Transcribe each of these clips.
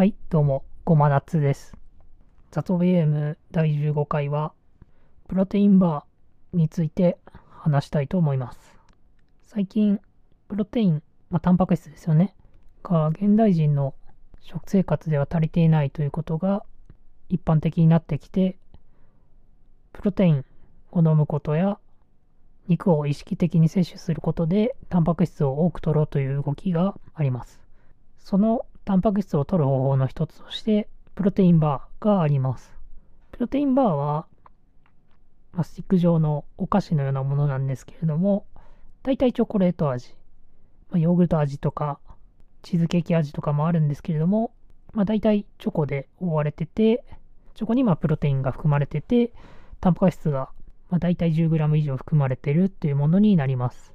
はい、どうも、ごまなつです。雑 BM 第15回は、プロテインバーについて話したいと思います。最近、プロテイン、まあ、タンパク質ですよね、が現代人の食生活では足りていないということが一般的になってきて、プロテインを飲むことや、肉を意識的に摂取することで、タンパク質を多く取ろうという動きがあります。そのタンパク質を取る方法の一つとして、プロテインバーがあります。プロテインバーは、まあスティック状のお菓子のようなものなんですけれども、大体チョコレート味、まあ、ヨーグルト味とか、チーズケーキ味とかもあるんですけれども、まあ、大体チョコで覆われてて、チョコにまあプロテインが含まれてて、タンパク質がまあ大体 10g 以上含まれてるというものになります。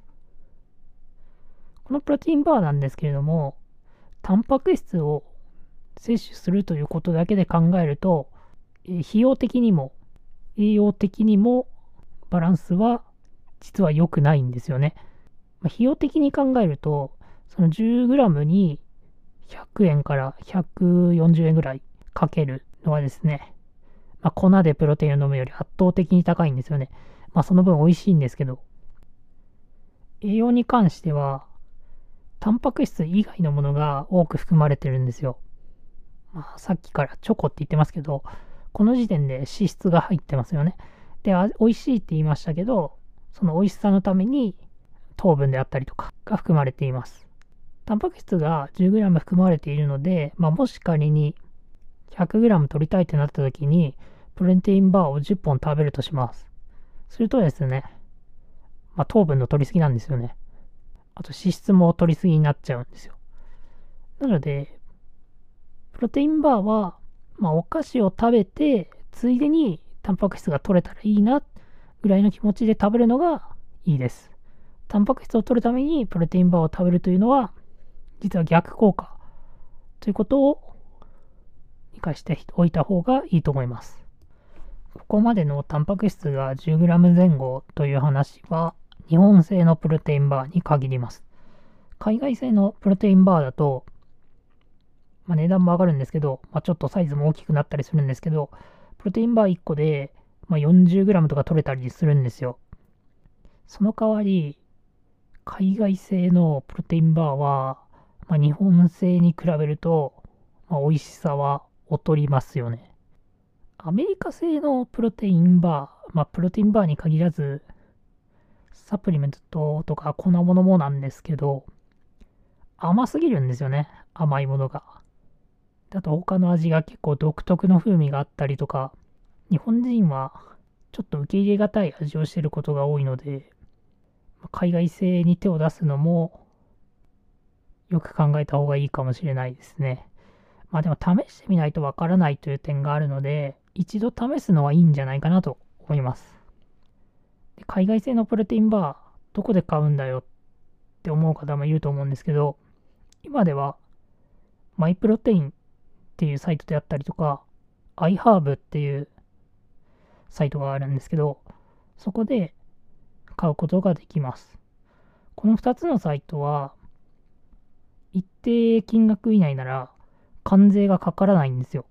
このプロテインバーなんですけれども、タンパク質を摂取するということだけで考えると、えー費用的にも栄養的にもバランスは実は良くないんですよね。まあ費用的に考えると、その 10g に100円から140円ぐらいかけるのはですね、まあ、粉でプロテインを飲むより圧倒的に高いんですよね。まあその分美味しいんですけど、栄養に関しては、タンパク質以外のものが多く含まれてるんですよ。まあさっきからチョコって言ってますけど、この時点で脂質が入ってますよね。で、美味しいって言いましたけど、その美味しさのために糖分であったりとかが含まれています。タンパク質が 10g 含まれているので、まあ、もし仮に 100g 取りたいってなった時に、プロテインバーを10本食べるとします。するとですね、まあ、糖分の取りすぎなんですよね。あと脂質も取りすぎになっちゃうんですよ。なので、プロテインバーは、まあ、お菓子を食べて、ついでにタンパク質が取れたらいいな、ぐらいの気持ちで食べるのがいいです。タンパク質を取るためにプロテインバーを食べるというのは、実は逆効果ということを理解しておいた方がいいと思います。ここまでのタンパク質が 10g 前後という話は日本製のプロテインバーに限ります。海外製のプロテインバーだと、まあ、値段も上がるんですけど、まあ、ちょっとサイズも大きくなったりするんですけど、プロテインバー1個で、まあ、40g とか取れたりするんですよ。その代わり、海外製のプロテインバーは、まあ、日本製に比べると、まあ、美味しさは劣りますよね。アメリカ製のプロテインバー、まあ、プロテインバーに限らず、サプリメントとか粉物もなんですけど、甘すぎるんですよね。甘いものが。あと他の味が結構独特の風味があったりとか、日本人はちょっと受け入れがたい味をしてることが多いので、海外製に手を出すのもよく考えた方がいいかもしれないですね。まあでも試してみないとわからないという点があるので、一度試すのはいいんじゃないかなと思います。で海外製のプロテインバー、どこで買うんだよって思う方もいると思うんですけど、今ではマイプロテインっていうサイトであったりとか、iHerb っていうサイトがあるんですけど、そこで買うことができます。この2つのサイトは、一定金額以内なら関税がかからないんですよ。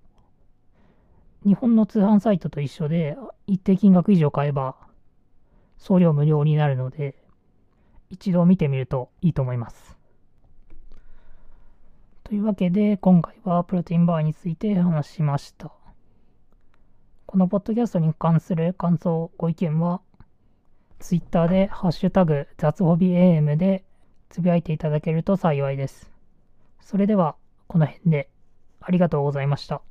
日本の通販サイトと一緒で、一定金額以上買えば送料無料になるので、一度見てみるといいと思います。というわけで、今回はプロテインバーについて話しました。このポッドキャストに関する感想、ご意見は、ツイッターでハッシュタグ雑ホビ AM でつぶやいていただけると幸いです。それでは、この辺でありがとうございました。